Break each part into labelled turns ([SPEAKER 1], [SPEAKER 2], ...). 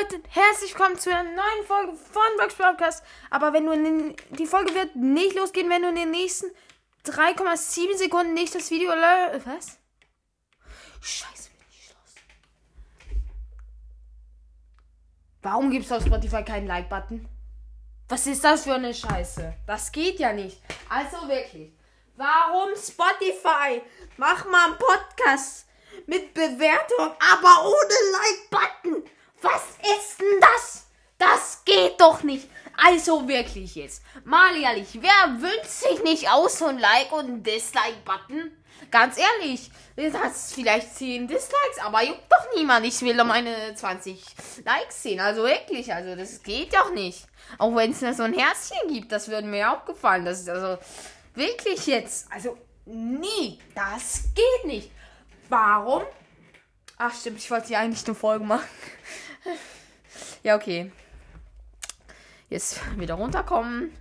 [SPEAKER 1] Leute, herzlich willkommen zu einer neuen Folge von Blocks Podcast. Aber wenn du den, die Folge wird nicht losgehen, wenn du in den nächsten 3,7 Sekunden nicht das Video was? Scheiße, bin ich los. Warum gibt es auf Spotify keinen Like-Button? Was ist das für eine Scheiße? Das geht ja nicht. Also wirklich. Warum Spotify? Mach mal einen Podcast mit Bewertung, aber ohne Like-Button. Was ist denn das? Das geht doch nicht. Also wirklich jetzt. Mal ehrlich, wer wünscht sich nicht aus so ein Like und ein Dislike-Button? Ganz ehrlich, das hat vielleicht 10 Dislikes, aber juckt doch niemand. Ich will doch meine 20 Likes sehen. Also wirklich, also das geht doch nicht. Auch wenn es nur so ein Herzchen gibt, das würde mir auch gefallen. Das ist also wirklich jetzt. Also, nie. Das geht nicht. Warum? Ach stimmt, ich wollte ja eigentlich eine Folge machen. Ja, okay. Jetzt wieder runterkommen.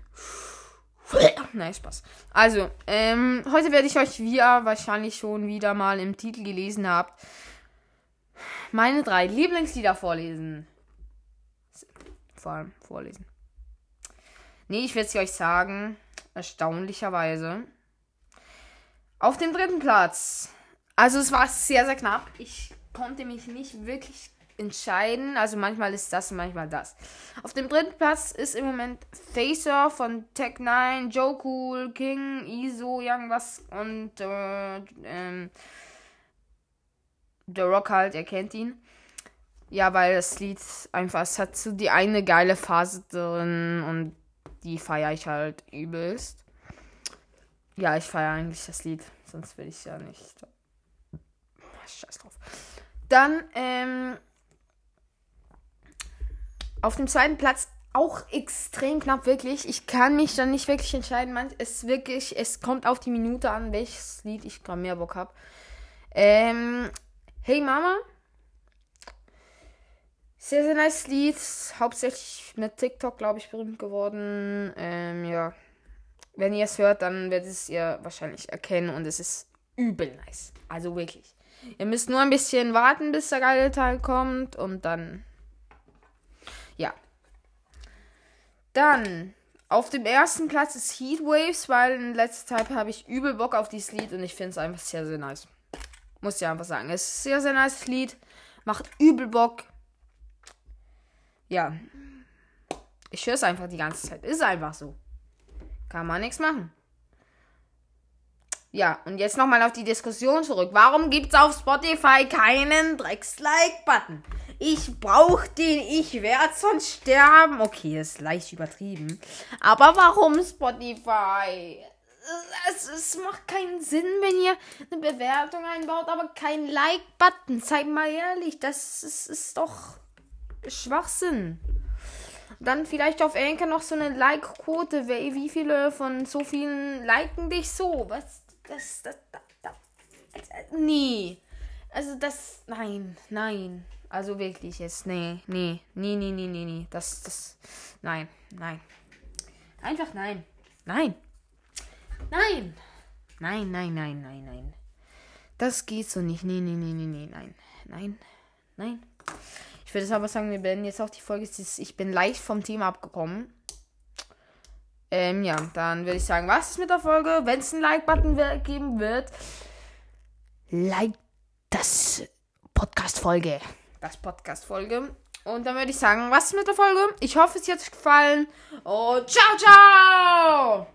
[SPEAKER 1] Nein, Spaß. Also, ähm, heute werde ich euch, wie ihr wahrscheinlich schon wieder mal im Titel gelesen habt, meine drei Lieblingslieder vorlesen. Vor allem vorlesen. Nee, ich werde es euch sagen. Erstaunlicherweise. Auf dem dritten Platz also es war sehr, sehr knapp. Ich konnte mich nicht wirklich entscheiden. Also manchmal ist das, manchmal das. Auf dem dritten Platz ist im Moment Facer von Tech9, Joe Cool, King, Iso, irgendwas und äh, ähm, The Rock halt, er kennt ihn. Ja, weil das Lied einfach, es hat so die eine geile Phase drin und die feiere ich halt übelst. Ja, ich feiere eigentlich das Lied, sonst will ich ja nicht scheiß drauf. Dann, ähm, auf dem zweiten Platz auch extrem knapp, wirklich. Ich kann mich dann nicht wirklich entscheiden. Es wirklich, es kommt auf die Minute an, welches Lied ich gerade mehr Bock habe. Ähm, hey Mama. Sehr, sehr nice Lied. Hauptsächlich mit TikTok, glaube ich, berühmt geworden. Ähm, ja. Wenn ihr es hört, dann werdet es ihr wahrscheinlich erkennen und es ist übel nice. Also wirklich. Ihr müsst nur ein bisschen warten, bis der geile Teil kommt und dann. Ja. Dann. Auf dem ersten Platz ist Heatwaves, weil in letzter Zeit habe ich übel Bock auf dieses Lied und ich finde es einfach sehr, sehr nice. Muss ich einfach sagen. Es ist ein sehr, sehr nice Lied. Macht übel Bock. Ja. Ich höre es einfach die ganze Zeit. Ist einfach so. Kann man nichts machen. Ja, und jetzt nochmal auf die Diskussion zurück. Warum gibt's auf Spotify keinen Drecks-Like-Button? Ich brauch den, ich werde sonst sterben. Okay, ist leicht übertrieben. Aber warum Spotify? Es, es macht keinen Sinn, wenn ihr eine Bewertung einbaut, aber kein Like-Button. Seid mal ehrlich, das ist, ist doch Schwachsinn. Dann vielleicht auf Anchor noch so eine Like-Quote. Wie viele von so vielen liken dich so? Was? Das, das, das, das, nee. Also das, nein, nein. Also wirklich jetzt, nee, nee, nee, nee, nee, nee, nee. Das, das, nein, nein. Einfach nein. Nein. Nein. Nein, nein, nein, nein, nein. Das geht so nicht. Nee, nee, nee, nee, nee, nein. Nein, nein. Ich würde aber sagen, wir beenden jetzt auch die Folge. Ich bin leicht vom Thema abgekommen. Ähm, ja, dann würde ich sagen, was ist mit der Folge? Wenn es einen Like-Button geben wird, like das Podcast-Folge. Das Podcast-Folge. Und dann würde ich sagen, was ist mit der Folge? Ich hoffe, es hat euch gefallen. Und ciao, ciao!